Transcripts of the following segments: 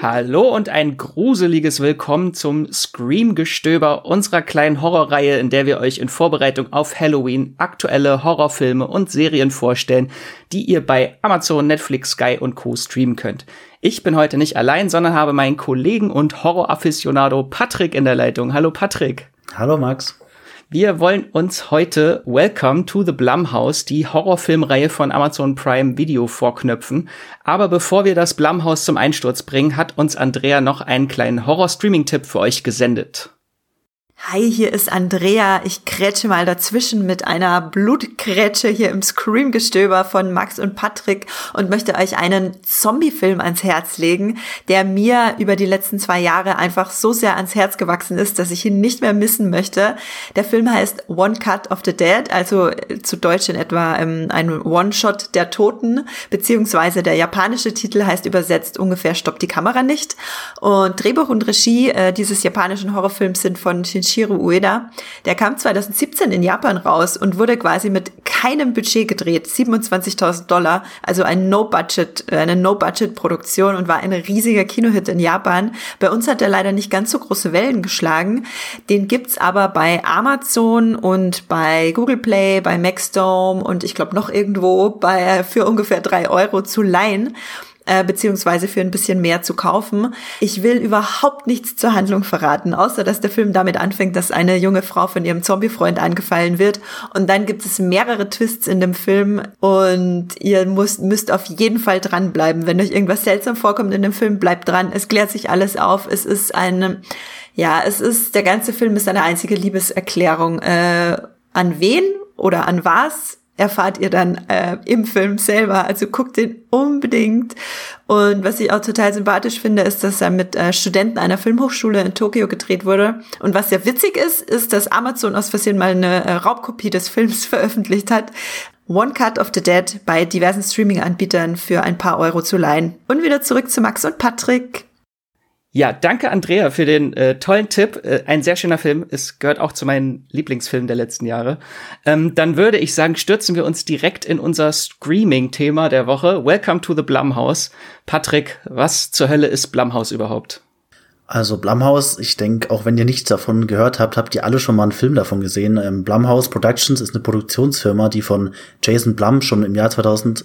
Hallo und ein gruseliges Willkommen zum Scream-Gestöber unserer kleinen Horrorreihe, in der wir euch in Vorbereitung auf Halloween aktuelle Horrorfilme und Serien vorstellen, die ihr bei Amazon, Netflix, Sky und Co. streamen könnt. Ich bin heute nicht allein, sondern habe meinen Kollegen und Horror-Afficionado Patrick in der Leitung. Hallo Patrick. Hallo Max. Wir wollen uns heute Welcome to the Blumhouse, die Horrorfilmreihe von Amazon Prime Video vorknöpfen. Aber bevor wir das Blumhouse zum Einsturz bringen, hat uns Andrea noch einen kleinen Horror-Streaming-Tipp für euch gesendet. Hi, hier ist Andrea. Ich krätsche mal dazwischen mit einer Blutkrätsche hier im Scream-Gestöber von Max und Patrick und möchte euch einen Zombie-Film ans Herz legen, der mir über die letzten zwei Jahre einfach so sehr ans Herz gewachsen ist, dass ich ihn nicht mehr missen möchte. Der Film heißt One Cut of the Dead, also zu Deutsch in etwa ähm, ein One-Shot der Toten, beziehungsweise der japanische Titel heißt übersetzt ungefähr Stoppt die Kamera nicht. Und Drehbuch und Regie äh, dieses japanischen Horrorfilms sind von Shinji Shiro Ueda. Der kam 2017 in Japan raus und wurde quasi mit keinem Budget gedreht, 27.000 Dollar, also ein No-Budget, äh, eine No-Budget-Produktion und war ein riesiger Kinohit in Japan. Bei uns hat er leider nicht ganz so große Wellen geschlagen. Den gibt's aber bei Amazon und bei Google Play, bei Maxdome und ich glaube noch irgendwo bei für ungefähr drei Euro zu leihen äh, beziehungsweise für ein bisschen mehr zu kaufen. Ich will überhaupt nichts zur Handlung verraten, außer dass der Film damit anfängt, dass eine junge Frau von ihrem Zombie-Freund angefallen wird. Und dann gibt es mehrere Twists in dem Film und ihr müsst, müsst auf jeden Fall dranbleiben. Wenn euch irgendwas seltsam vorkommt in dem Film, bleibt dran. Es klärt sich alles auf. Es ist eine, ja, es ist, der ganze Film ist eine einzige Liebeserklärung. Äh, an wen oder an was erfahrt ihr dann äh, im Film selber. Also guckt den unbedingt. Und was ich auch total sympathisch finde, ist, dass er mit äh, Studenten einer Filmhochschule in Tokio gedreht wurde. Und was sehr witzig ist, ist, dass Amazon aus Versehen mal eine äh, Raubkopie des Films veröffentlicht hat. One Cut of the Dead bei diversen Streaming-Anbietern für ein paar Euro zu leihen. Und wieder zurück zu Max und Patrick. Ja, danke Andrea für den äh, tollen Tipp. Äh, ein sehr schöner Film. Es gehört auch zu meinen Lieblingsfilmen der letzten Jahre. Ähm, dann würde ich sagen, stürzen wir uns direkt in unser Screaming-Thema der Woche. Welcome to the Blumhouse. Patrick, was zur Hölle ist Blumhouse überhaupt? Also Blumhouse, ich denke, auch wenn ihr nichts davon gehört habt, habt ihr alle schon mal einen Film davon gesehen. Ähm, Blumhouse Productions ist eine Produktionsfirma, die von Jason Blum schon im Jahr 2000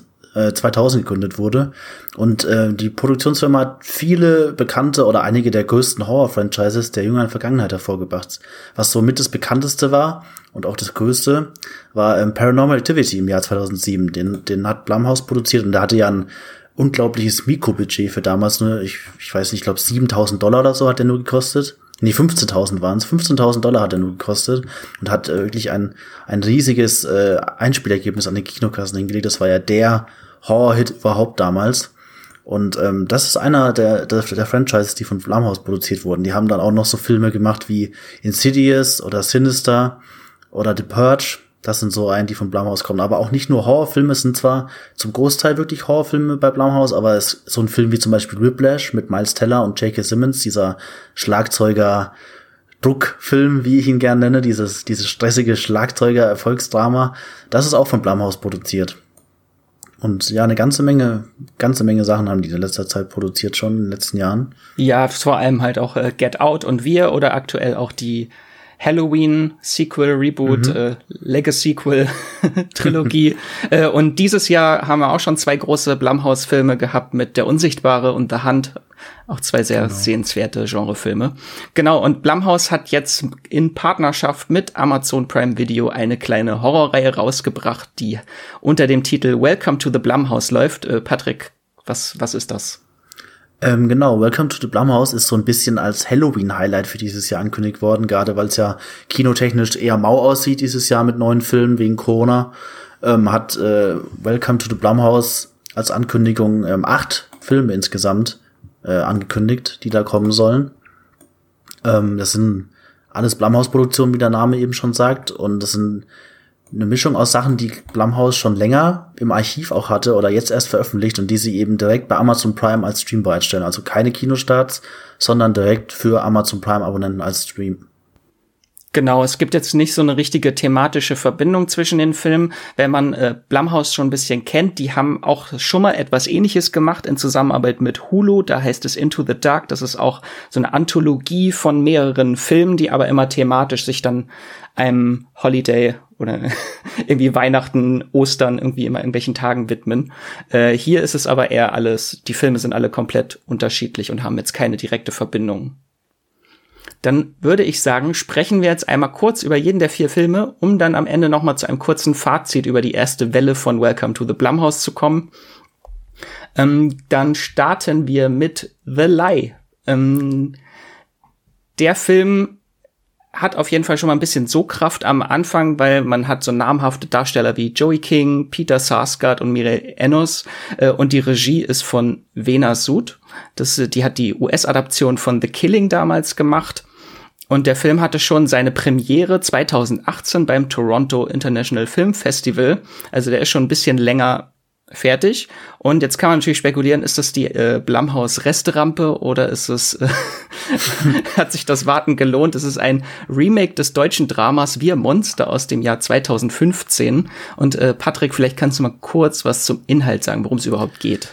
2000 äh, gegründet wurde. Und äh, die Produktionsfirma hat viele bekannte oder einige der größten Horror-Franchises der jüngeren Vergangenheit hervorgebracht. Was somit das bekannteste war und auch das größte, war ähm, Paranormal Activity im Jahr 2007. Den, den hat Blumhouse produziert und der hatte ja ein unglaubliches Mikrobudget für damals nur, ich, ich weiß nicht, ich glaube 7000 Dollar oder so hat der nur gekostet. Nee, 15.000 waren es. 15.000 Dollar hat er nur gekostet und hat äh, wirklich ein, ein riesiges äh, Einspielergebnis an den Kinokassen hingelegt. Das war ja der Horror-Hit überhaupt damals. Und ähm, das ist einer der, der, der Franchises, die von Blumhouse produziert wurden. Die haben dann auch noch so Filme gemacht wie Insidious oder Sinister oder The Purge. Das sind so einen, die von Blumhouse kommen. Aber auch nicht nur Horrorfilme, es sind zwar zum Großteil wirklich Horrorfilme bei Blumhouse, aber es ist so ein Film wie zum Beispiel Whiplash mit Miles Teller und J.K. Simmons, dieser Schlagzeuger Druckfilm, wie ich ihn gerne nenne, dieses, dieses stressige Schlagzeuger-Erfolgsdrama. Das ist auch von Blumhouse produziert. Und ja, eine ganze Menge, ganze Menge Sachen haben die in letzter Zeit produziert, schon in den letzten Jahren. Ja, vor allem halt auch äh, Get Out und Wir oder aktuell auch die Halloween Sequel, Reboot, mhm. äh, Legacy Sequel Trilogie. äh, und dieses Jahr haben wir auch schon zwei große Blumhouse-Filme gehabt mit Der Unsichtbare und The Hand. Auch zwei sehr genau. sehenswerte Genrefilme. Genau, und Blumhouse hat jetzt in Partnerschaft mit Amazon Prime Video eine kleine Horrorreihe rausgebracht, die unter dem Titel Welcome to the Blumhouse läuft. Äh, Patrick, was, was ist das? Ähm, genau, Welcome to the Blumhouse ist so ein bisschen als Halloween-Highlight für dieses Jahr angekündigt worden, gerade weil es ja kinotechnisch eher mau aussieht dieses Jahr mit neuen Filmen wegen Corona. Ähm, hat äh, Welcome to the Blumhouse als Ankündigung ähm, acht Filme insgesamt äh, angekündigt, die da kommen sollen. Ähm, das sind alles Blumhouse-Produktionen, wie der Name eben schon sagt, und das sind eine Mischung aus Sachen, die Blumhouse schon länger im Archiv auch hatte oder jetzt erst veröffentlicht und die sie eben direkt bei Amazon Prime als Stream bereitstellen. Also keine Kinostarts, sondern direkt für Amazon Prime Abonnenten als Stream. Genau, es gibt jetzt nicht so eine richtige thematische Verbindung zwischen den Filmen. Wenn man äh, Blumhouse schon ein bisschen kennt, die haben auch schon mal etwas ähnliches gemacht in Zusammenarbeit mit Hulu. Da heißt es Into the Dark. Das ist auch so eine Anthologie von mehreren Filmen, die aber immer thematisch sich dann einem Holiday oder irgendwie Weihnachten, Ostern, irgendwie immer irgendwelchen Tagen widmen. Äh, hier ist es aber eher alles, die Filme sind alle komplett unterschiedlich und haben jetzt keine direkte Verbindung dann würde ich sagen, sprechen wir jetzt einmal kurz über jeden der vier Filme, um dann am Ende noch mal zu einem kurzen Fazit über die erste Welle von Welcome to the Blumhouse zu kommen. Ähm, dann starten wir mit The Lie. Ähm, der Film hat auf jeden Fall schon mal ein bisschen so Kraft am Anfang, weil man hat so namhafte Darsteller wie Joey King, Peter Sarsgaard und Mireille Enos äh, und die Regie ist von Vena Sud. Das, die hat die US-Adaption von The Killing damals gemacht und der Film hatte schon seine Premiere 2018 beim Toronto International Film Festival. Also der ist schon ein bisschen länger fertig. Und jetzt kann man natürlich spekulieren, ist das die äh, Blumhaus Resterampe oder ist es äh, hat sich das Warten gelohnt? Es ist ein Remake des deutschen Dramas Wir Monster aus dem Jahr 2015. Und äh, Patrick, vielleicht kannst du mal kurz was zum Inhalt sagen, worum es überhaupt geht.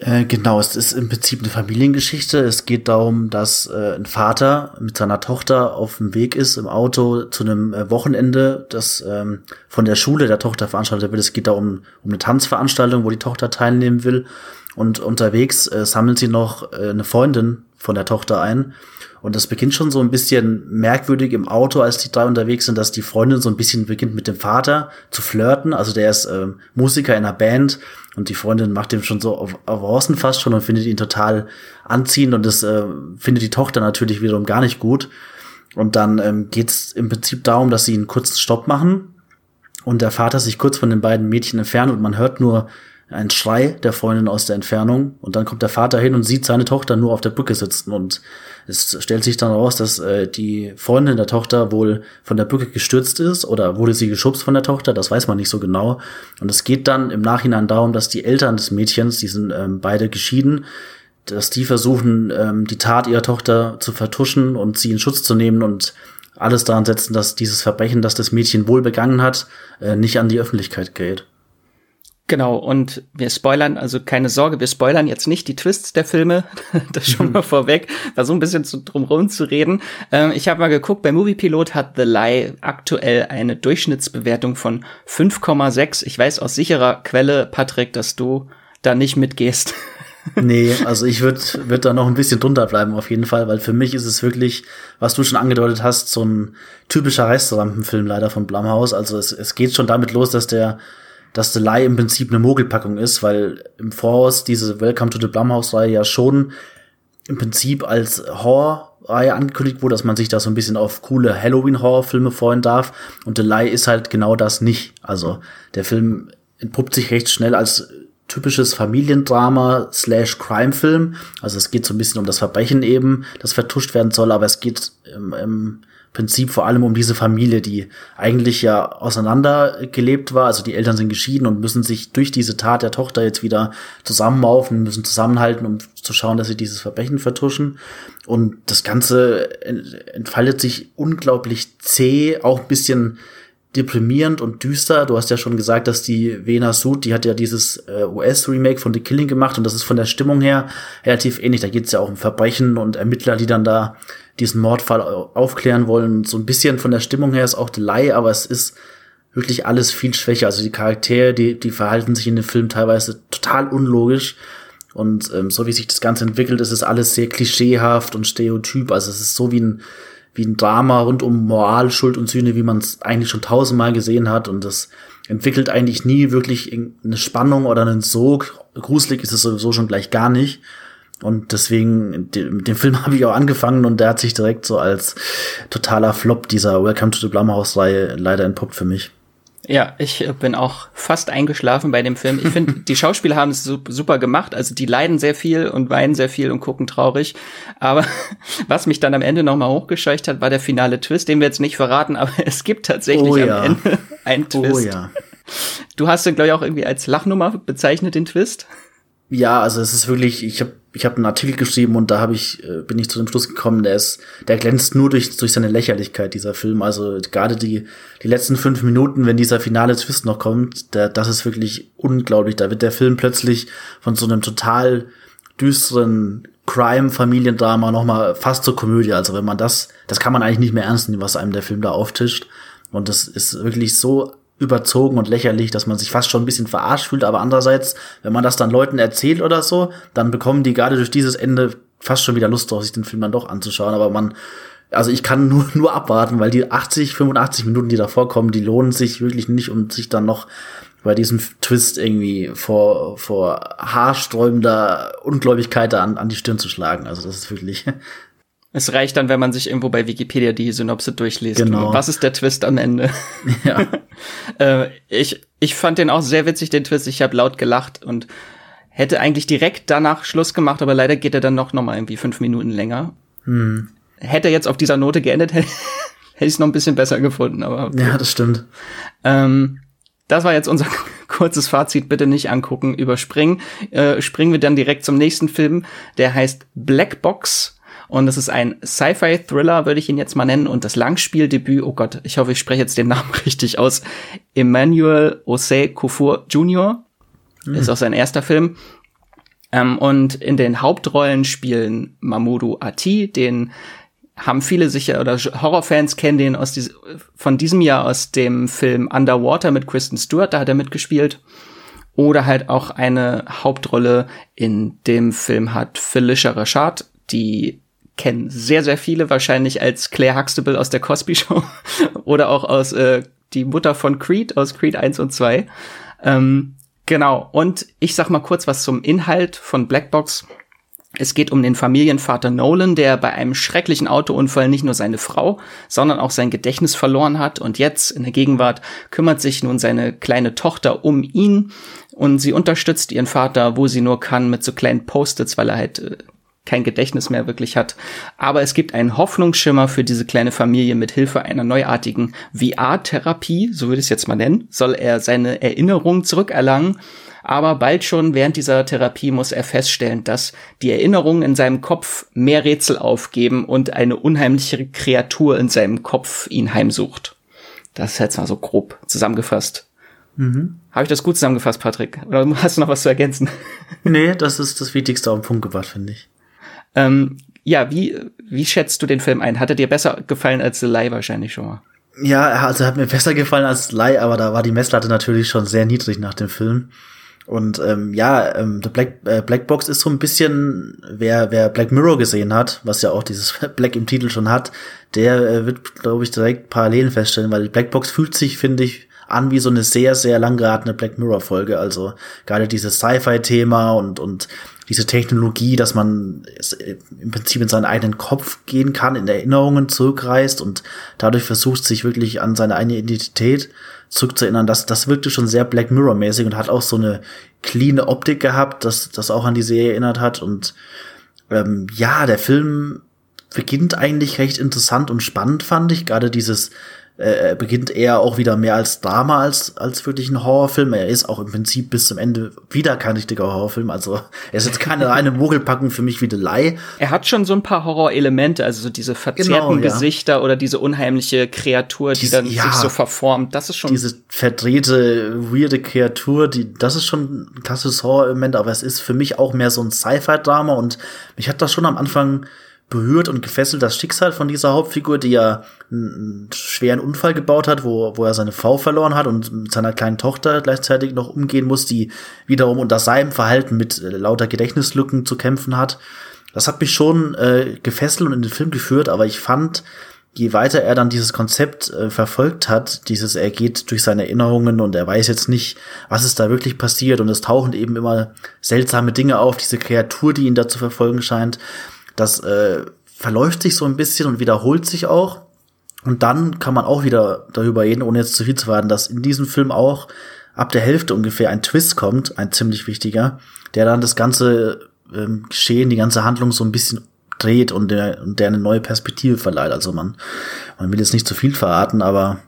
Äh, genau, es ist im Prinzip eine Familiengeschichte. Es geht darum, dass äh, ein Vater mit seiner Tochter auf dem Weg ist im Auto zu einem äh, Wochenende, das ähm, von der Schule der Tochter veranstaltet wird. Es geht da um, um eine Tanzveranstaltung, wo die Tochter teilnehmen will. Und unterwegs äh, sammelt sie noch äh, eine Freundin von der Tochter ein. Und das beginnt schon so ein bisschen merkwürdig im Auto, als die drei unterwegs sind, dass die Freundin so ein bisschen beginnt mit dem Vater zu flirten. Also der ist äh, Musiker in einer Band und die Freundin macht ihm schon so auf, Außen fast schon und findet ihn total anziehend und das äh, findet die Tochter natürlich wiederum gar nicht gut. Und dann ähm, geht es im Prinzip darum, dass sie einen kurzen Stopp machen und der Vater sich kurz von den beiden Mädchen entfernt und man hört nur einen Schrei der Freundin aus der Entfernung und dann kommt der Vater hin und sieht seine Tochter nur auf der Brücke sitzen und es stellt sich dann raus, dass äh, die Freundin der Tochter wohl von der Brücke gestürzt ist oder wurde sie geschubst von der Tochter, das weiß man nicht so genau. Und es geht dann im Nachhinein darum, dass die Eltern des Mädchens, die sind ähm, beide geschieden, dass die versuchen, ähm, die Tat ihrer Tochter zu vertuschen und sie in Schutz zu nehmen und alles daran setzen, dass dieses Verbrechen, das das Mädchen wohl begangen hat, äh, nicht an die Öffentlichkeit gerät. Genau, und wir spoilern, also keine Sorge, wir spoilern jetzt nicht die Twists der Filme, das schon mal vorweg, da so ein bisschen zu, drum zu reden. Ähm, ich habe mal geguckt, bei Moviepilot hat The Lie aktuell eine Durchschnittsbewertung von 5,6. Ich weiß aus sicherer Quelle, Patrick, dass du da nicht mitgehst. nee, also ich würde würd da noch ein bisschen drunter bleiben auf jeden Fall, weil für mich ist es wirklich, was du schon angedeutet hast, so ein typischer Restaurantfilm leider von Blumhouse. Also es, es geht schon damit los, dass der dass The Lie im Prinzip eine Mogelpackung ist, weil im Voraus diese Welcome to the Blumhouse-Reihe ja schon im Prinzip als Horror-Reihe angekündigt wurde, dass man sich da so ein bisschen auf coole Halloween-Horrorfilme freuen darf. Und The Lie ist halt genau das nicht. Also der Film entpuppt sich recht schnell als typisches Familiendrama slash Crime-Film. Also es geht so ein bisschen um das Verbrechen eben, das vertuscht werden soll, aber es geht im, im Prinzip vor allem um diese Familie, die eigentlich ja auseinandergelebt war. Also die Eltern sind geschieden und müssen sich durch diese Tat der Tochter jetzt wieder zusammenraufen, müssen zusammenhalten, um zu schauen, dass sie dieses Verbrechen vertuschen. Und das Ganze entfaltet sich unglaublich zäh, auch ein bisschen deprimierend und düster. Du hast ja schon gesagt, dass die Vena Sud, die hat ja dieses äh, US-Remake von The Killing gemacht und das ist von der Stimmung her relativ ähnlich. Da geht es ja auch um Verbrechen und Ermittler, die dann da diesen Mordfall aufklären wollen. So ein bisschen von der Stimmung her ist auch Delay, aber es ist wirklich alles viel schwächer. Also die Charaktere, die, die verhalten sich in dem Film teilweise total unlogisch. Und ähm, so wie sich das Ganze entwickelt, ist es alles sehr klischeehaft und stereotyp. Also es ist so wie ein, wie ein Drama rund um Moral, Schuld und Sühne, wie man es eigentlich schon tausendmal gesehen hat. Und das entwickelt eigentlich nie wirklich eine Spannung oder einen Sog. Gruselig ist es sowieso schon gleich gar nicht. Und deswegen, mit dem Film habe ich auch angefangen und der hat sich direkt so als totaler Flop dieser Welcome to the Blumhouse-Reihe leider entpuppt für mich. Ja, ich äh, bin auch fast eingeschlafen bei dem Film. Ich finde, die Schauspieler haben es super gemacht. Also die leiden sehr viel und weinen sehr viel und gucken traurig. Aber was mich dann am Ende nochmal hochgescheucht hat, war der finale Twist, den wir jetzt nicht verraten, aber es gibt tatsächlich oh ja. am Ende einen oh Twist. Oh ja. Du hast den, glaube ich, auch irgendwie als Lachnummer bezeichnet, den Twist. Ja, also es ist wirklich, ich habe ich hab einen Artikel geschrieben und da habe ich äh, bin ich zu dem Schluss gekommen, der ist der glänzt nur durch durch seine Lächerlichkeit dieser Film. Also gerade die die letzten fünf Minuten, wenn dieser finale Twist noch kommt, der, das ist wirklich unglaublich. Da wird der Film plötzlich von so einem total düsteren Crime-Familiendrama noch mal fast zur Komödie. Also wenn man das, das kann man eigentlich nicht mehr ernst nehmen, was einem der Film da auftischt. Und das ist wirklich so überzogen und lächerlich, dass man sich fast schon ein bisschen verarscht fühlt. Aber andererseits, wenn man das dann Leuten erzählt oder so, dann bekommen die gerade durch dieses Ende fast schon wieder Lust drauf, sich den Film dann doch anzuschauen. Aber man, also ich kann nur, nur abwarten, weil die 80, 85 Minuten, die davor kommen, die lohnen sich wirklich nicht, um sich dann noch bei diesem Twist irgendwie vor, vor haarsträubender Ungläubigkeit an, an die Stirn zu schlagen. Also das ist wirklich es reicht dann, wenn man sich irgendwo bei Wikipedia die Synopse durchliest. Genau. Was ist der Twist am Ende? Ja. äh, ich, ich fand den auch sehr witzig, den Twist. Ich habe laut gelacht und hätte eigentlich direkt danach Schluss gemacht, aber leider geht er dann noch, noch mal irgendwie fünf Minuten länger. Hm. Hätte er jetzt auf dieser Note geendet, hätte, ich es noch ein bisschen besser gefunden. Aber okay. ja, das stimmt. Ähm, das war jetzt unser kurzes Fazit. Bitte nicht angucken, überspringen. Äh, springen wir dann direkt zum nächsten Film. Der heißt Black Box und es ist ein Sci-Fi-Thriller, würde ich ihn jetzt mal nennen. Und das Langspieldebüt, oh Gott, ich hoffe, ich spreche jetzt den Namen richtig aus. Emmanuel Osei Kufur Jr. Mhm. ist auch sein erster Film. Ähm, und in den Hauptrollen spielen Mamoudou Ati, den haben viele sicher oder Horrorfans kennen den aus diese, von diesem Jahr aus dem Film Underwater mit Kristen Stewart, da hat er mitgespielt. Oder halt auch eine Hauptrolle in dem Film hat Felicia Rashad, die kennen sehr, sehr viele wahrscheinlich als Claire Huxtable aus der Cosby Show oder auch aus äh, die Mutter von Creed aus Creed 1 und 2. Ähm, genau. Und ich sag mal kurz was zum Inhalt von Blackbox. Es geht um den Familienvater Nolan, der bei einem schrecklichen Autounfall nicht nur seine Frau, sondern auch sein Gedächtnis verloren hat. Und jetzt in der Gegenwart kümmert sich nun seine kleine Tochter um ihn und sie unterstützt ihren Vater, wo sie nur kann, mit so kleinen Post-its, weil er halt äh, kein Gedächtnis mehr wirklich hat. Aber es gibt einen Hoffnungsschimmer für diese kleine Familie mit Hilfe einer neuartigen VR-Therapie, so würde ich es jetzt mal nennen, soll er seine Erinnerungen zurückerlangen. Aber bald schon während dieser Therapie muss er feststellen, dass die Erinnerungen in seinem Kopf mehr Rätsel aufgeben und eine unheimliche Kreatur in seinem Kopf ihn heimsucht. Das ist jetzt mal so grob zusammengefasst. Mhm. Habe ich das gut zusammengefasst, Patrick? Oder hast du noch was zu ergänzen? Nee, das ist das Wichtigste auf den Punkt gebracht, finde ich. Ähm, ja, wie, wie schätzt du den Film ein? Hat er dir besser gefallen als The Lie wahrscheinlich schon mal? Ja, also hat mir besser gefallen als The Lie, aber da war die Messlatte natürlich schon sehr niedrig nach dem Film. Und ähm, ja, ähm, The Black, äh, Black Box ist so ein bisschen, wer, wer Black Mirror gesehen hat, was ja auch dieses Black im Titel schon hat, der äh, wird, glaube ich, direkt Parallelen feststellen, weil Black Box fühlt sich, finde ich, an wie so eine sehr, sehr lang geratene Black Mirror Folge. Also gerade dieses Sci-Fi-Thema und, und diese Technologie, dass man im Prinzip in seinen eigenen Kopf gehen kann, in Erinnerungen zurückreist und dadurch versucht, sich wirklich an seine eigene Identität zurückzuerinnern. Das, das wirkte schon sehr Black Mirror-mäßig und hat auch so eine clean Optik gehabt, das, das auch an die Serie erinnert hat. Und ähm, ja, der Film beginnt eigentlich recht interessant und spannend, fand ich. Gerade dieses äh, beginnt eher auch wieder mehr als Drama als, als wirklich ein Horrorfilm. Er ist auch im Prinzip bis zum Ende wieder kein richtiger Horrorfilm. Also er ist jetzt keine reine Mogelpackung für mich wie The Lie. Er hat schon so ein paar Horrorelemente, also so diese verzerrten genau, ja. Gesichter oder diese unheimliche Kreatur, die dann ja, sich so verformt. Das ist schon. Diese verdrehte, weirde Kreatur, die, das ist schon ein klassisches Horrorelement, aber es ist für mich auch mehr so ein Sci-Fi-Drama und mich hat das schon am Anfang berührt und gefesselt das Schicksal von dieser Hauptfigur, die ja einen schweren Unfall gebaut hat, wo, wo er seine Frau verloren hat und mit seiner kleinen Tochter gleichzeitig noch umgehen muss, die wiederum unter seinem Verhalten mit äh, lauter Gedächtnislücken zu kämpfen hat. Das hat mich schon äh, gefesselt und in den Film geführt, aber ich fand, je weiter er dann dieses Konzept äh, verfolgt hat, dieses er geht durch seine Erinnerungen und er weiß jetzt nicht, was ist da wirklich passiert und es tauchen eben immer seltsame Dinge auf, diese Kreatur, die ihn da zu verfolgen scheint, das äh, verläuft sich so ein bisschen und wiederholt sich auch. Und dann kann man auch wieder darüber reden, ohne jetzt zu viel zu warten, dass in diesem Film auch ab der Hälfte ungefähr ein Twist kommt, ein ziemlich wichtiger, der dann das ganze ähm, Geschehen, die ganze Handlung so ein bisschen dreht und der, und der eine neue Perspektive verleiht. Also man, man will jetzt nicht zu viel verraten, aber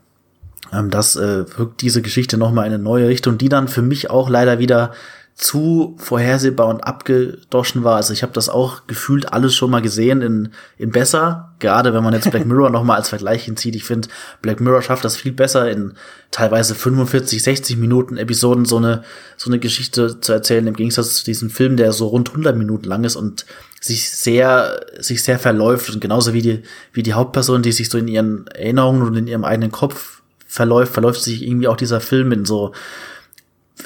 ähm, das äh, wirkt diese Geschichte nochmal in eine neue Richtung, die dann für mich auch leider wieder zu vorhersehbar und abgedroschen war. Also ich habe das auch gefühlt alles schon mal gesehen in, in besser. Gerade wenn man jetzt Black Mirror noch mal als Vergleich hinzieht. Ich finde, Black Mirror schafft das viel besser in teilweise 45, 60 Minuten Episoden so eine, so eine Geschichte zu erzählen, im Gegensatz zu diesem Film, der so rund 100 Minuten lang ist und sich sehr, sich sehr verläuft und genauso wie die, wie die Hauptperson, die sich so in ihren Erinnerungen und in ihrem eigenen Kopf verläuft, verläuft sich irgendwie auch dieser Film in so,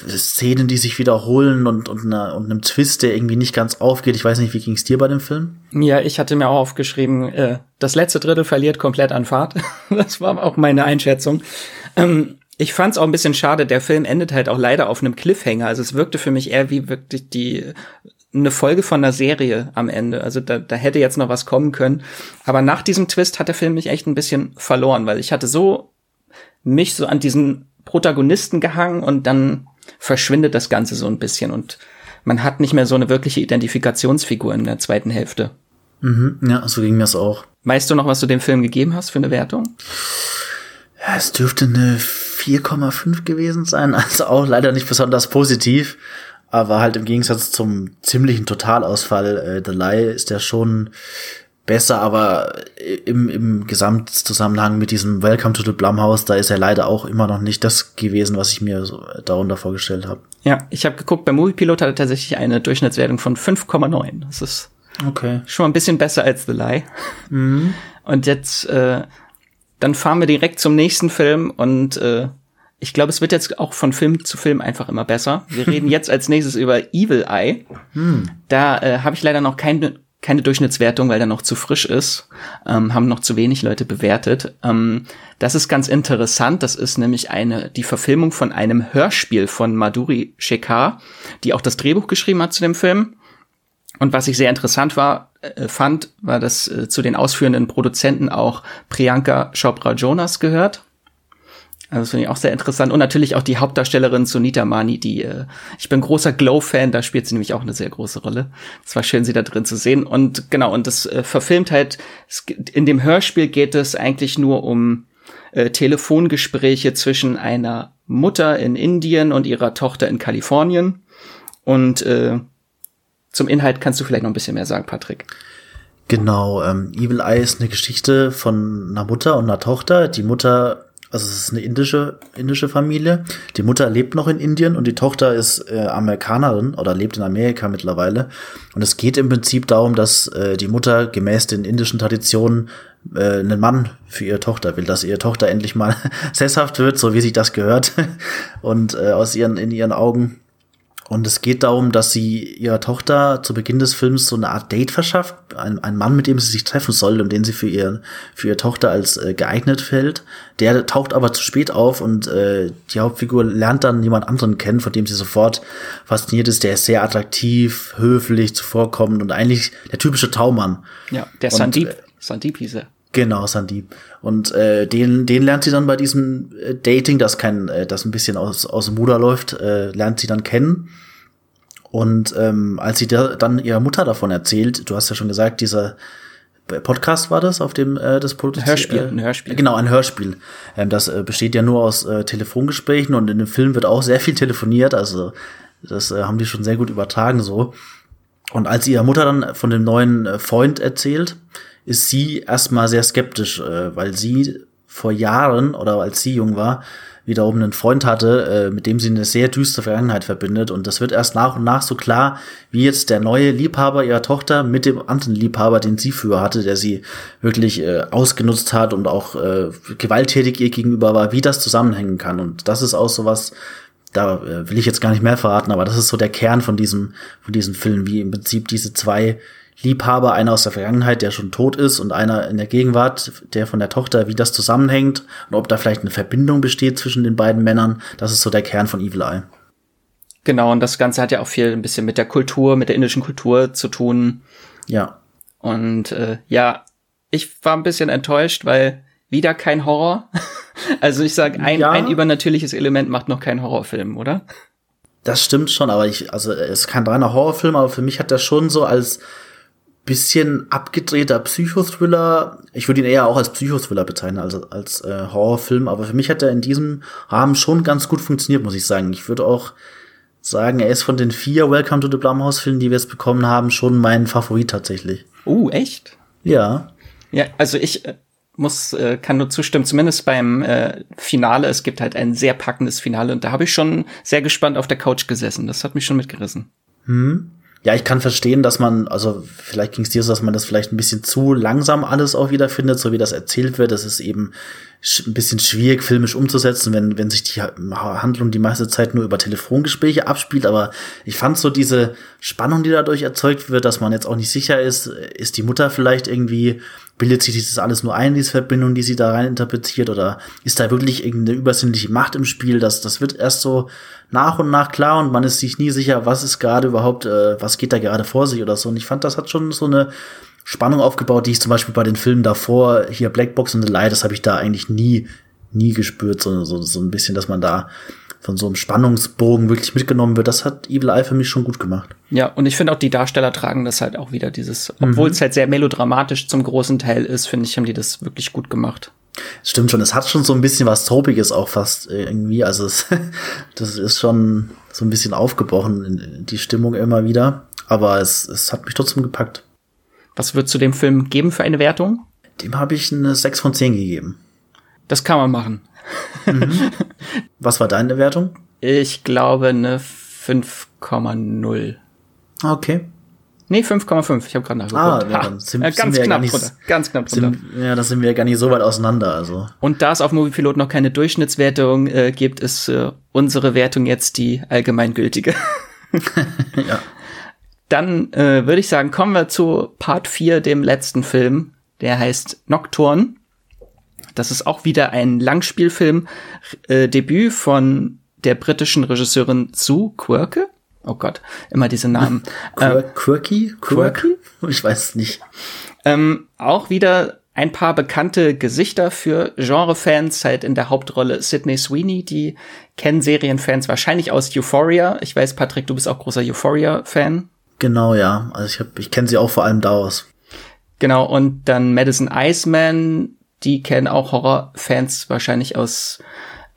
Szenen, die sich wiederholen und, und, einer, und einem Twist, der irgendwie nicht ganz aufgeht. Ich weiß nicht, wie ging es dir bei dem Film? Ja, ich hatte mir auch aufgeschrieben, äh, das letzte Drittel verliert komplett an Fahrt. das war auch meine Einschätzung. Ähm, ich fand es auch ein bisschen schade, der Film endet halt auch leider auf einem Cliffhanger. Also es wirkte für mich eher wie wirklich die eine Folge von einer Serie am Ende. Also da, da hätte jetzt noch was kommen können. Aber nach diesem Twist hat der Film mich echt ein bisschen verloren, weil ich hatte so mich so an diesen Protagonisten gehangen und dann verschwindet das Ganze so ein bisschen und man hat nicht mehr so eine wirkliche Identifikationsfigur in der zweiten Hälfte. Mhm, ja, so ging mir es auch. Weißt du noch, was du dem Film gegeben hast für eine Wertung? Ja, es dürfte eine 4,5 gewesen sein, also auch leider nicht besonders positiv, aber halt im Gegensatz zum ziemlichen Totalausfall äh, The Lie ist der schon besser, aber im, im Gesamtzusammenhang mit diesem Welcome to the Blumhouse, da ist er leider auch immer noch nicht das gewesen, was ich mir so darunter vorgestellt habe. Ja, ich habe geguckt, bei Moviepilot hat er tatsächlich eine Durchschnittswertung von 5,9. Das ist okay. schon mal ein bisschen besser als The Lie. Mhm. Und jetzt, äh, dann fahren wir direkt zum nächsten Film und äh, ich glaube, es wird jetzt auch von Film zu Film einfach immer besser. Wir reden jetzt als nächstes über Evil Eye. Hm. Da äh, habe ich leider noch keine keine Durchschnittswertung, weil der noch zu frisch ist, ähm, haben noch zu wenig Leute bewertet. Ähm, das ist ganz interessant. Das ist nämlich eine die Verfilmung von einem Hörspiel von Madhuri Shekhar, die auch das Drehbuch geschrieben hat zu dem Film. Und was ich sehr interessant war, äh, fand, war, dass äh, zu den ausführenden Produzenten auch Priyanka Chopra Jonas gehört. Also das finde ich auch sehr interessant. Und natürlich auch die Hauptdarstellerin Sunita Mani, die, äh, ich bin großer Glow-Fan, da spielt sie nämlich auch eine sehr große Rolle. Es war schön, sie da drin zu sehen. Und genau, und das äh, verfilmt halt, in dem Hörspiel geht es eigentlich nur um äh, Telefongespräche zwischen einer Mutter in Indien und ihrer Tochter in Kalifornien. Und äh, zum Inhalt kannst du vielleicht noch ein bisschen mehr sagen, Patrick. Genau, ähm, Evil Eye ist eine Geschichte von einer Mutter und einer Tochter. Die Mutter also es ist eine indische, indische Familie. Die Mutter lebt noch in Indien und die Tochter ist äh, Amerikanerin oder lebt in Amerika mittlerweile. Und es geht im Prinzip darum, dass äh, die Mutter gemäß den indischen Traditionen äh, einen Mann für ihre Tochter will, dass ihre Tochter endlich mal sesshaft wird, so wie sich das gehört. und äh, aus ihren, in ihren Augen und es geht darum, dass sie ihrer Tochter zu Beginn des Films so eine Art Date verschafft. Ein, ein Mann, mit dem sie sich treffen soll und den sie für, ihr, für ihre Tochter als äh, geeignet hält. Der taucht aber zu spät auf und äh, die Hauptfigur lernt dann jemand anderen kennen, von dem sie sofort fasziniert ist. Der ist sehr attraktiv, höflich, zuvorkommend und eigentlich der typische Taumann. Ja, der Sandeep. Äh, Sandeep hieß er. Genau, Sandeep. Und äh, den, den lernt sie dann bei diesem äh, Dating, das kein, äh, das ein bisschen aus, aus dem Ruder läuft, äh, lernt sie dann kennen. Und ähm, als sie da, dann ihrer Mutter davon erzählt, du hast ja schon gesagt, dieser Podcast war das, auf dem äh, das produziert Hörspiel, ein Hörspiel. Genau, ein Hörspiel. Ähm, das äh, besteht ja nur aus äh, Telefongesprächen und in dem Film wird auch sehr viel telefoniert, also das äh, haben die schon sehr gut übertragen so. Und als ihre Mutter dann von dem neuen äh, Freund erzählt, ist sie erstmal sehr skeptisch, äh, weil sie vor Jahren oder als sie jung war, wiederum einen Freund hatte, äh, mit dem sie eine sehr düstere Vergangenheit verbindet. Und das wird erst nach und nach so klar, wie jetzt der neue Liebhaber ihrer Tochter mit dem anderen Liebhaber, den sie früher hatte, der sie wirklich äh, ausgenutzt hat und auch äh, gewalttätig ihr gegenüber war, wie das zusammenhängen kann. Und das ist auch sowas, da äh, will ich jetzt gar nicht mehr verraten, aber das ist so der Kern von diesem, von diesem Film, wie im Prinzip diese zwei Liebhaber, einer aus der Vergangenheit, der schon tot ist und einer in der Gegenwart, der von der Tochter, wie das zusammenhängt und ob da vielleicht eine Verbindung besteht zwischen den beiden Männern. Das ist so der Kern von Evil Eye. Genau, und das Ganze hat ja auch viel ein bisschen mit der Kultur, mit der indischen Kultur zu tun. Ja. Und äh, ja, ich war ein bisschen enttäuscht, weil wieder kein Horror. also ich sag, ein, ja. ein übernatürliches Element macht noch keinen Horrorfilm, oder? Das stimmt schon, aber ich, also es ist kein reiner Horrorfilm, aber für mich hat das schon so als bisschen abgedrehter Psychothriller. Ich würde ihn eher auch als Psychothriller bezeichnen, als als äh, Horrorfilm. Aber für mich hat er in diesem Rahmen schon ganz gut funktioniert, muss ich sagen. Ich würde auch sagen, er ist von den vier Welcome to the Blumhouse-Filmen, die wir jetzt bekommen haben, schon mein Favorit tatsächlich. Uh, echt? Ja. Ja, also ich äh, muss, äh, kann nur zustimmen, zumindest beim äh, Finale. Es gibt halt ein sehr packendes Finale und da habe ich schon sehr gespannt auf der Couch gesessen. Das hat mich schon mitgerissen. Hm. Ja, ich kann verstehen, dass man, also vielleicht ging es dir so, dass man das vielleicht ein bisschen zu langsam alles auch wieder findet, so wie das erzählt wird. Das ist eben ein bisschen schwierig, filmisch umzusetzen, wenn, wenn sich die Handlung die meiste Zeit nur über Telefongespräche abspielt. Aber ich fand so diese Spannung, die dadurch erzeugt wird, dass man jetzt auch nicht sicher ist, ist die Mutter vielleicht irgendwie, bildet sich dieses alles nur ein, diese Verbindung, die sie da rein interpretiert, oder ist da wirklich irgendeine übersinnliche Macht im Spiel? Das, das wird erst so nach und nach klar und man ist sich nie sicher, was ist gerade überhaupt, äh, was geht da gerade vor sich oder so. Und ich fand, das hat schon so eine Spannung aufgebaut, die ich zum Beispiel bei den Filmen davor, hier Black Box and the Light, das habe ich da eigentlich nie, nie gespürt, so, so, so ein bisschen, dass man da von so einem Spannungsbogen wirklich mitgenommen wird. Das hat Evil Eye für mich schon gut gemacht. Ja, und ich finde auch, die Darsteller tragen das halt auch wieder, dieses, obwohl mhm. es halt sehr melodramatisch zum großen Teil ist, finde ich, haben die das wirklich gut gemacht. Stimmt schon, es hat schon so ein bisschen was Tropiges auch fast irgendwie. Also es, das ist schon so ein bisschen aufgebrochen, die Stimmung immer wieder. Aber es, es hat mich trotzdem gepackt. Was würdest du dem Film geben für eine Wertung? Dem habe ich eine 6 von 10 gegeben. Das kann man machen. Mhm. Was war deine Wertung? Ich glaube eine 5,0. Okay. Nee, 5,5. Ich habe gerade nachgeguckt. Ah, ja, dann sind, ja, ganz, sind knapp nicht, drunter. ganz knapp drunter. Sind, ja, da sind wir ja gar nicht so weit auseinander. Also. Und da es auf Moviepilot noch keine Durchschnittswertung äh, gibt, ist äh, unsere Wertung jetzt die allgemeingültige. ja. Dann äh, würde ich sagen, kommen wir zu Part 4, dem letzten Film. Der heißt Nocturne. Das ist auch wieder ein Langspielfilm, äh, Debüt von der britischen Regisseurin Sue Quirke Oh Gott, immer diese Namen. Quir Quirky? Quirky? Ich weiß nicht. Ähm, auch wieder ein paar bekannte Gesichter für Genre-Fans, halt in der Hauptrolle Sydney Sweeney, die kennen Serienfans wahrscheinlich aus Euphoria. Ich weiß, Patrick, du bist auch großer Euphoria-Fan. Genau, ja. Also ich, hab, ich kenne sie auch vor allem daraus. Genau, und dann Madison Iceman, die kennen auch Horrorfans wahrscheinlich aus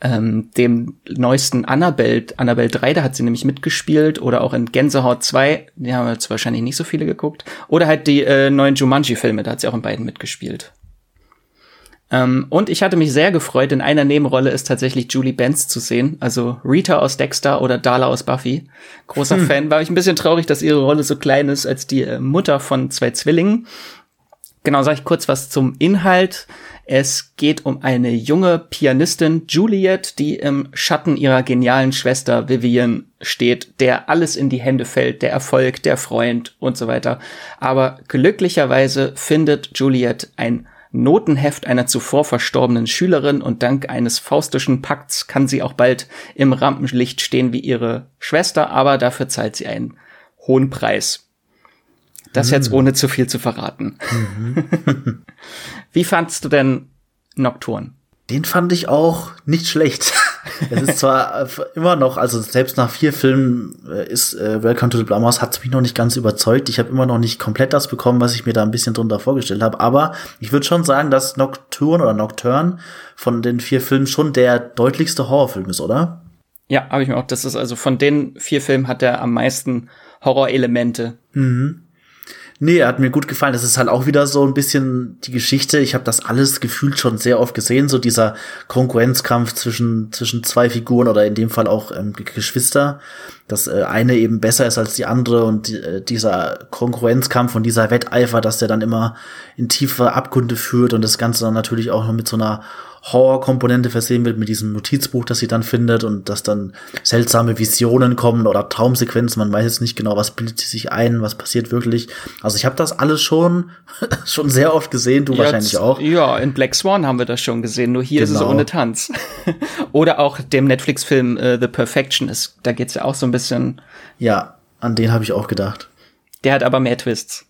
ähm, dem neuesten Annabelle, Annabelle 3, da hat sie nämlich mitgespielt, oder auch in Gänsehaut 2, die haben jetzt wahrscheinlich nicht so viele geguckt, oder halt die äh, neuen Jumanji-Filme, da hat sie auch in beiden mitgespielt. Ähm, und ich hatte mich sehr gefreut, in einer Nebenrolle ist tatsächlich Julie Benz zu sehen, also Rita aus Dexter oder Darla aus Buffy. Großer hm. Fan, war ich ein bisschen traurig, dass ihre Rolle so klein ist als die äh, Mutter von zwei Zwillingen. Genau, sage ich kurz was zum Inhalt. Es geht um eine junge Pianistin, Juliet, die im Schatten ihrer genialen Schwester Vivian steht, der alles in die Hände fällt, der Erfolg, der Freund und so weiter. Aber glücklicherweise findet Juliet ein Notenheft einer zuvor verstorbenen Schülerin und dank eines faustischen Pakts kann sie auch bald im Rampenlicht stehen wie ihre Schwester, aber dafür zahlt sie einen hohen Preis. Das mhm. jetzt ohne zu viel zu verraten. Mhm. Wie fandst du denn Nocturne? Den fand ich auch nicht schlecht. es ist zwar immer noch, also selbst nach vier Filmen äh, ist äh, Welcome to the Blumhouse hat mich noch nicht ganz überzeugt. Ich habe immer noch nicht komplett das bekommen, was ich mir da ein bisschen drunter vorgestellt habe. Aber ich würde schon sagen, dass Nocturne oder Nocturne von den vier Filmen schon der deutlichste Horrorfilm ist, oder? Ja, habe ich mir auch. Das ist also von den vier Filmen hat er am meisten Horrorelemente. Mhm. Nee, er hat mir gut gefallen. Das ist halt auch wieder so ein bisschen die Geschichte. Ich habe das alles gefühlt schon sehr oft gesehen, so dieser Konkurrenzkampf zwischen zwischen zwei Figuren oder in dem Fall auch ähm, Geschwister, dass äh, eine eben besser ist als die andere und äh, dieser Konkurrenzkampf und dieser Wetteifer, dass der dann immer in tiefe Abgründe führt und das Ganze dann natürlich auch noch mit so einer Horror-Komponente versehen wird mit diesem Notizbuch, das sie dann findet und dass dann seltsame Visionen kommen oder Traumsequenzen. Man weiß jetzt nicht genau, was bildet sie sich ein, was passiert wirklich. Also ich habe das alles schon schon sehr oft gesehen, du Jetzt, wahrscheinlich auch. Ja, in Black Swan haben wir das schon gesehen, nur hier genau. ist es genau. ohne Tanz. oder auch dem Netflix-Film uh, The Perfectionist, da geht's ja auch so ein bisschen. Ja, an den habe ich auch gedacht. Der hat aber mehr Twists.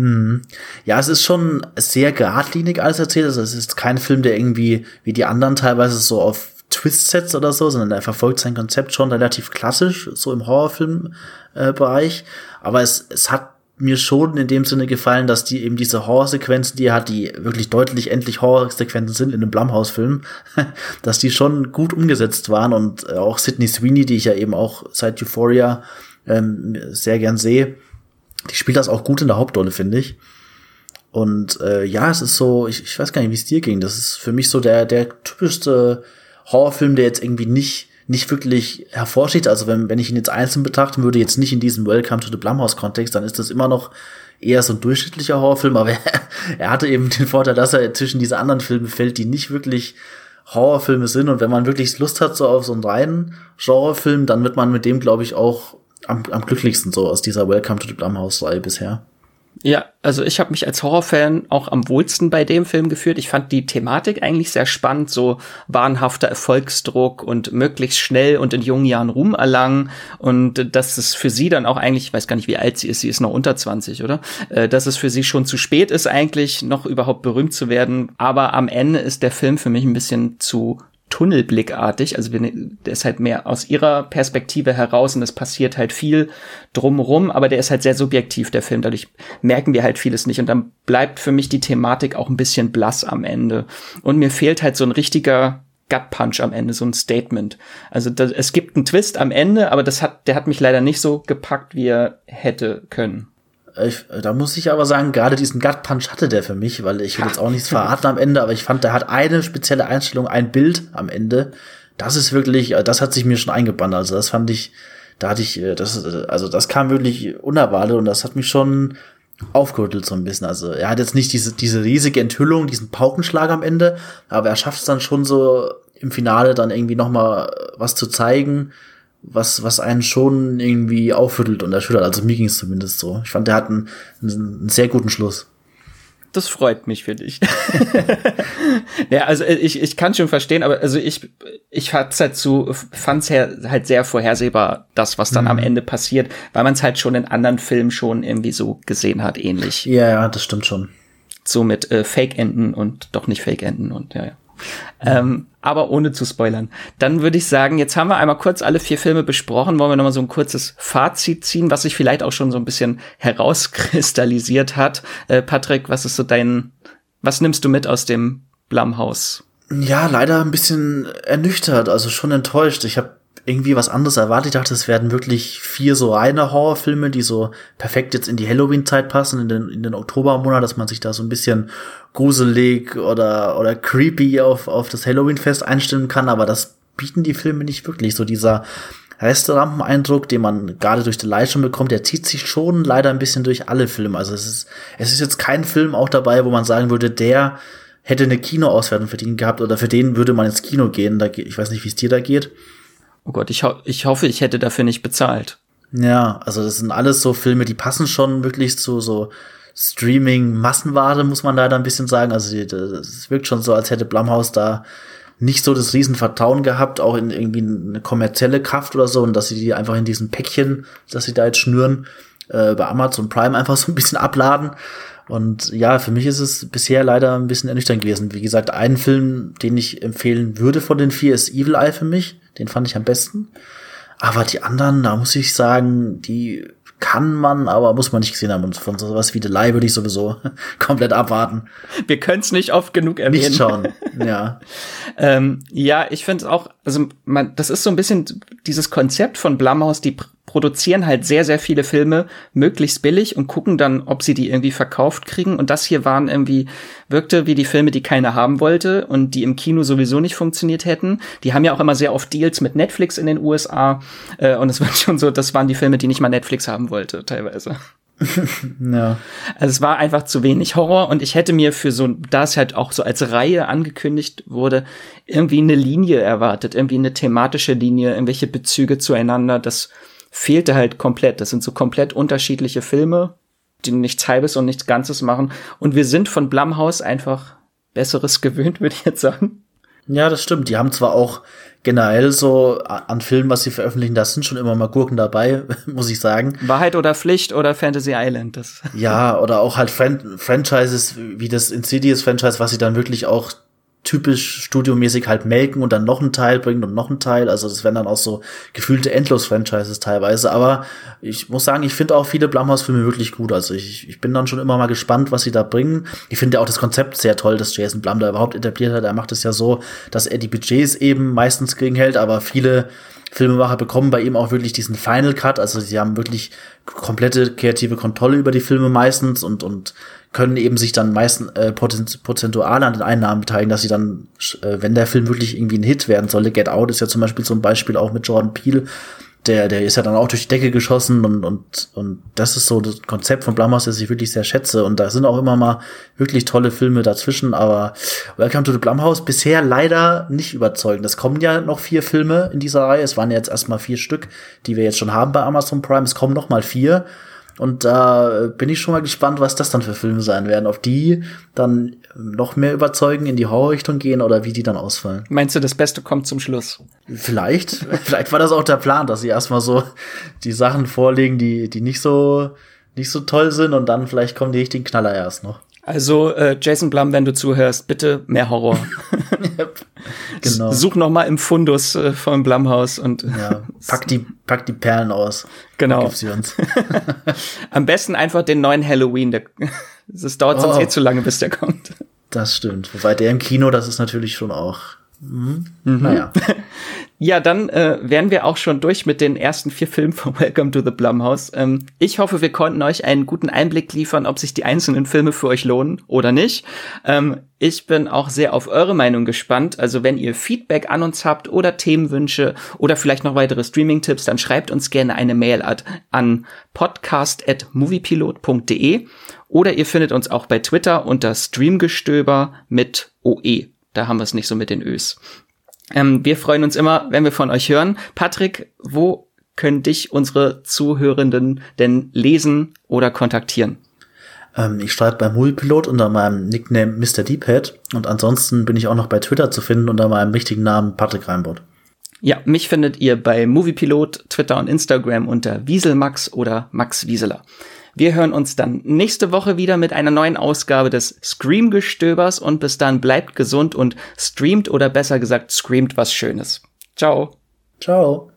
Hm. Ja, es ist schon sehr geradlinig alles erzählt. Also es ist kein Film, der irgendwie wie die anderen teilweise so auf Twist setzt oder so, sondern er verfolgt sein Konzept schon relativ klassisch, so im Horrorfilm-Bereich. Äh, Aber es, es hat mir schon in dem Sinne gefallen, dass die eben diese Horrorsequenzen, die er hat, die wirklich deutlich endlich Horrorsequenzen sind in einem Blumhouse-Film, dass die schon gut umgesetzt waren und äh, auch Sidney Sweeney, die ich ja eben auch seit Euphoria ähm, sehr gern sehe, die spielt das auch gut in der Hauptrolle, finde ich. Und äh, ja, es ist so, ich, ich weiß gar nicht, wie es dir ging. Das ist für mich so der, der typischste Horrorfilm, der jetzt irgendwie nicht, nicht wirklich hervorsteht. Also wenn, wenn ich ihn jetzt einzeln betrachten würde, jetzt nicht in diesem Welcome to the Blumhouse-Kontext, dann ist das immer noch eher so ein durchschnittlicher Horrorfilm, aber er, er hatte eben den Vorteil, dass er zwischen diese anderen Filme fällt, die nicht wirklich Horrorfilme sind. Und wenn man wirklich Lust hat so auf so einen reinen Genrefilm, dann wird man mit dem, glaube ich, auch am, am glücklichsten so aus dieser Welcome to the Blumhouse-Reihe bisher. Ja, also ich habe mich als Horrorfan auch am wohlsten bei dem Film geführt. Ich fand die Thematik eigentlich sehr spannend, so wahnhafter Erfolgsdruck und möglichst schnell und in jungen Jahren Ruhm erlangen und dass es für sie dann auch eigentlich, ich weiß gar nicht, wie alt sie ist, sie ist noch unter 20, oder? Äh, dass es für sie schon zu spät ist, eigentlich noch überhaupt berühmt zu werden. Aber am Ende ist der Film für mich ein bisschen zu tunnelblickartig. Also wir, der ist halt mehr aus ihrer Perspektive heraus und es passiert halt viel drumrum, aber der ist halt sehr subjektiv, der Film. Dadurch merken wir halt vieles nicht und dann bleibt für mich die Thematik auch ein bisschen blass am Ende. Und mir fehlt halt so ein richtiger Gut Punch am Ende, so ein Statement. Also das, es gibt einen Twist am Ende, aber das hat, der hat mich leider nicht so gepackt, wie er hätte können. Ich, da muss ich aber sagen, gerade diesen Gut Punch hatte der für mich, weil ich will jetzt auch nichts verraten am Ende, aber ich fand, der hat eine spezielle Einstellung, ein Bild am Ende. Das ist wirklich, äh, das hat sich mir schon eingebannt. Also das fand ich, da hatte ich, äh, das, äh, also das kam wirklich unerwartet und das hat mich schon aufgerüttelt so ein bisschen. Also er hat jetzt nicht diese, diese riesige Enthüllung, diesen Paukenschlag am Ende, aber er schafft es dann schon so im Finale dann irgendwie noch mal was zu zeigen, was, was einen schon irgendwie aufschüttelt und erschüttert. Also mir ging es zumindest so. Ich fand, der hat einen, einen sehr guten Schluss. Das freut mich für dich. ja, also äh, ich, ich kann schon verstehen, aber also ich, ich fand's halt so, fand's halt sehr vorhersehbar, das, was dann mhm. am Ende passiert, weil man es halt schon in anderen Filmen schon irgendwie so gesehen hat, ähnlich. Ja, ja, das stimmt schon. So mit äh, Fake-Enden und doch nicht Fake-Enden und ja, ja. Ähm, aber ohne zu spoilern. Dann würde ich sagen, jetzt haben wir einmal kurz alle vier Filme besprochen, wollen wir nochmal so ein kurzes Fazit ziehen, was sich vielleicht auch schon so ein bisschen herauskristallisiert hat. Äh, Patrick, was ist so dein, was nimmst du mit aus dem Blumhaus? Ja, leider ein bisschen ernüchtert, also schon enttäuscht. Ich habe irgendwie was anderes erwartet. Ich dachte, es werden wirklich vier so reine Horrorfilme, die so perfekt jetzt in die Halloween-Zeit passen, in den, in den Oktobermonat, dass man sich da so ein bisschen gruselig oder, oder creepy auf, auf das Halloween-Fest einstimmen kann. Aber das bieten die Filme nicht wirklich. So dieser Restaurant-Eindruck, den man gerade durch die Light schon bekommt, der zieht sich schon leider ein bisschen durch alle Filme. Also es ist, es ist jetzt kein Film auch dabei, wo man sagen würde, der hätte eine Kinoauswertung verdient gehabt oder für den würde man ins Kino gehen. Da, ich weiß nicht, wie es dir da geht. Oh Gott, ich, ho ich hoffe, ich hätte dafür nicht bezahlt. Ja, also das sind alles so Filme, die passen schon wirklich zu so Streaming-Massenware, muss man leider ein bisschen sagen. Also es wirkt schon so, als hätte Blumhouse da nicht so das Riesenvertrauen gehabt, auch in irgendwie eine kommerzielle Kraft oder so, und dass sie die einfach in diesen Päckchen, dass sie da jetzt schnüren, äh, bei Amazon Prime einfach so ein bisschen abladen. Und ja, für mich ist es bisher leider ein bisschen ernüchternd gewesen. Wie gesagt, ein Film, den ich empfehlen würde von den vier, ist Evil Eye für mich. Den fand ich am besten. Aber die anderen, da muss ich sagen, die kann man, aber muss man nicht gesehen haben. Und von sowas wie The Lie würde ich sowieso komplett abwarten. Wir können es nicht oft genug erwähnen. Nicht schauen, ja. ähm, ja, ich finde es auch, also man, das ist so ein bisschen dieses Konzept von Blumhouse, die produzieren halt sehr, sehr viele Filme möglichst billig und gucken dann, ob sie die irgendwie verkauft kriegen. Und das hier waren irgendwie, wirkte wie die Filme, die keiner haben wollte und die im Kino sowieso nicht funktioniert hätten. Die haben ja auch immer sehr oft Deals mit Netflix in den USA. Äh, und es war schon so, das waren die Filme, die nicht mal Netflix haben wollte, teilweise. ja. Also es war einfach zu wenig Horror und ich hätte mir für so, da es halt auch so als Reihe angekündigt wurde, irgendwie eine Linie erwartet, irgendwie eine thematische Linie, irgendwelche Bezüge zueinander, das fehlte halt komplett. Das sind so komplett unterschiedliche Filme, die nichts Halbes und nichts Ganzes machen. Und wir sind von Blumhouse einfach Besseres gewöhnt, würde ich jetzt sagen. Ja, das stimmt. Die haben zwar auch generell so an Filmen, was sie veröffentlichen, da sind schon immer mal Gurken dabei, muss ich sagen. Wahrheit oder Pflicht oder Fantasy Island. Das ja, oder auch halt Fran Franchises wie das Insidious-Franchise, was sie dann wirklich auch typisch studiomäßig halt melken und dann noch einen Teil bringen und noch einen Teil. Also das wären dann auch so gefühlte Endlos-Franchises teilweise. Aber ich muss sagen, ich finde auch viele Blumhouse-Filme wirklich gut. Also ich, ich bin dann schon immer mal gespannt, was sie da bringen. Ich finde ja auch das Konzept sehr toll, das Jason Blum da überhaupt etabliert hat. Er macht es ja so, dass er die Budgets eben meistens gering hält, aber viele Filmemacher bekommen bei ihm auch wirklich diesen Final Cut. Also sie haben wirklich komplette kreative Kontrolle über die Filme meistens und, und können eben sich dann meistens äh, prozentual an den Einnahmen beteiligen, dass sie dann, äh, wenn der Film wirklich irgendwie ein Hit werden solle, Get Out ist ja zum Beispiel so ein Beispiel auch mit Jordan Peele, der, der ist ja dann auch durch die Decke geschossen und, und, und das ist so das Konzept von Blumhouse, das ich wirklich sehr schätze. Und da sind auch immer mal wirklich tolle Filme dazwischen, aber Welcome to the Blumhouse bisher leider nicht überzeugend. Es kommen ja noch vier Filme in dieser Reihe. Es waren ja jetzt erstmal vier Stück, die wir jetzt schon haben bei Amazon Prime. Es kommen noch mal vier. Und da bin ich schon mal gespannt, was das dann für Filme sein werden. Ob die dann noch mehr überzeugen, in die Horrorrichtung gehen oder wie die dann ausfallen. Meinst du, das Beste kommt zum Schluss? Vielleicht. Vielleicht war das auch der Plan, dass sie erstmal so die Sachen vorlegen, die, die nicht so, nicht so toll sind und dann vielleicht kommen die richtigen Knaller erst noch. Also äh, Jason Blum, wenn du zuhörst, bitte mehr Horror. yep, genau. Such noch mal im Fundus äh, vom Blumhaus und ja, pack die pack die Perlen aus. Genau. Am besten einfach den neuen Halloween. Das dauert oh, sonst eh zu lange, bis der kommt. Das stimmt. Wobei der im Kino, das ist natürlich schon auch Mhm. Mhm. Naja. ja, dann äh, wären wir auch schon durch mit den ersten vier Filmen von Welcome to the Blumhouse. Ähm, ich hoffe, wir konnten euch einen guten Einblick liefern, ob sich die einzelnen Filme für euch lohnen oder nicht. Ähm, ich bin auch sehr auf eure Meinung gespannt. Also wenn ihr Feedback an uns habt oder Themenwünsche oder vielleicht noch weitere Streaming-Tipps, dann schreibt uns gerne eine Mail an podcast.moviepilot.de oder ihr findet uns auch bei Twitter unter Streamgestöber mit OE. Da haben wir es nicht so mit den Ös. Ähm, wir freuen uns immer, wenn wir von euch hören. Patrick, wo können dich unsere Zuhörenden denn lesen oder kontaktieren? Ähm, ich schreibe beim Moviepilot unter meinem Nickname Mr. Deephead und ansonsten bin ich auch noch bei Twitter zu finden unter meinem richtigen Namen Patrick Reinbott. Ja, mich findet ihr bei Moviepilot, Twitter und Instagram unter Wieselmax oder Max Wieseler. Wir hören uns dann nächste Woche wieder mit einer neuen Ausgabe des Scream-Gestöbers und bis dann bleibt gesund und streamt oder besser gesagt streamt was Schönes. Ciao. Ciao.